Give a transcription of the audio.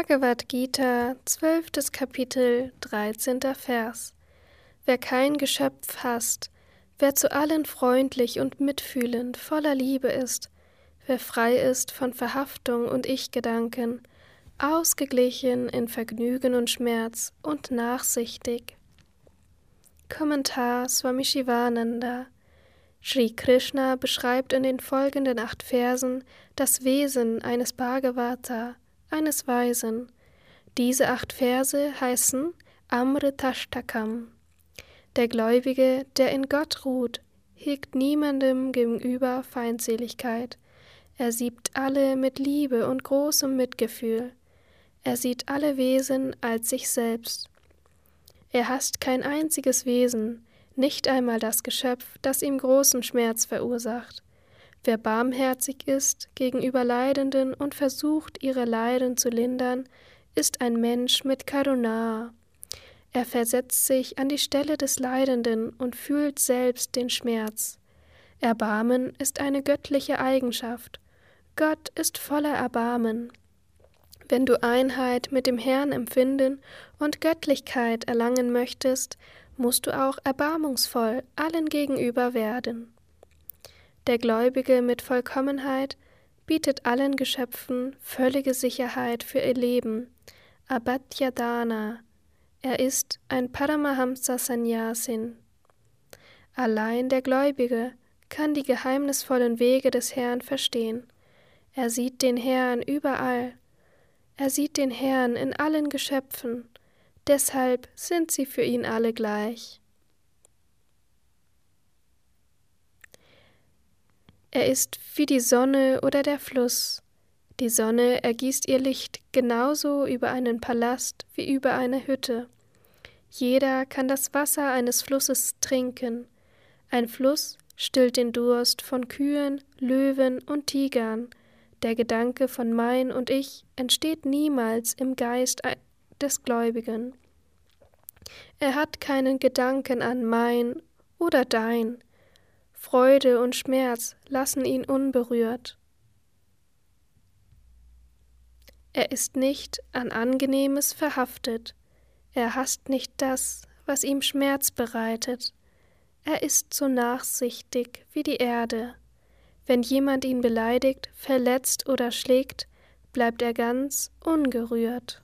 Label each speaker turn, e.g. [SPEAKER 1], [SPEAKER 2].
[SPEAKER 1] Bhagavad Gita, zwölftes Kapitel, dreizehnter Vers. Wer kein Geschöpf hasst, wer zu allen freundlich und mitfühlend, voller Liebe ist, wer frei ist von Verhaftung und Ich-Gedanken, ausgeglichen in Vergnügen und Schmerz und nachsichtig. Kommentar Swami Shivananda Sri Krishna beschreibt in den folgenden acht Versen das Wesen eines Bhagavata, eines Weisen. Diese acht Verse heißen Amritashtakam. Der Gläubige, der in Gott ruht, hegt niemandem gegenüber Feindseligkeit. Er siebt alle mit Liebe und großem Mitgefühl. Er sieht alle Wesen als sich selbst. Er hasst kein einziges Wesen, nicht einmal das Geschöpf, das ihm großen Schmerz verursacht. Wer barmherzig ist gegenüber Leidenden und versucht, ihre Leiden zu lindern, ist ein Mensch mit Karuna. Er versetzt sich an die Stelle des Leidenden und fühlt selbst den Schmerz. Erbarmen ist eine göttliche Eigenschaft. Gott ist voller Erbarmen. Wenn du Einheit mit dem Herrn empfinden und Göttlichkeit erlangen möchtest, musst du auch erbarmungsvoll allen gegenüber werden. Der Gläubige mit Vollkommenheit bietet allen Geschöpfen völlige Sicherheit für ihr Leben, Abhadyadana. Er ist ein Paramahamsa Sannyasin. Allein der Gläubige kann die geheimnisvollen Wege des Herrn verstehen. Er sieht den Herrn überall er sieht den Herrn in allen Geschöpfen, deshalb sind sie für ihn alle gleich. Er ist wie die Sonne oder der Fluss. Die Sonne ergießt ihr Licht genauso über einen Palast wie über eine Hütte. Jeder kann das Wasser eines Flusses trinken. Ein Fluss stillt den Durst von Kühen, Löwen und Tigern, der Gedanke von mein und ich entsteht niemals im Geist des Gläubigen. Er hat keinen Gedanken an mein oder dein. Freude und Schmerz lassen ihn unberührt. Er ist nicht an Angenehmes verhaftet. Er hasst nicht das, was ihm Schmerz bereitet. Er ist so nachsichtig wie die Erde. Wenn jemand ihn beleidigt, verletzt oder schlägt, bleibt er ganz ungerührt.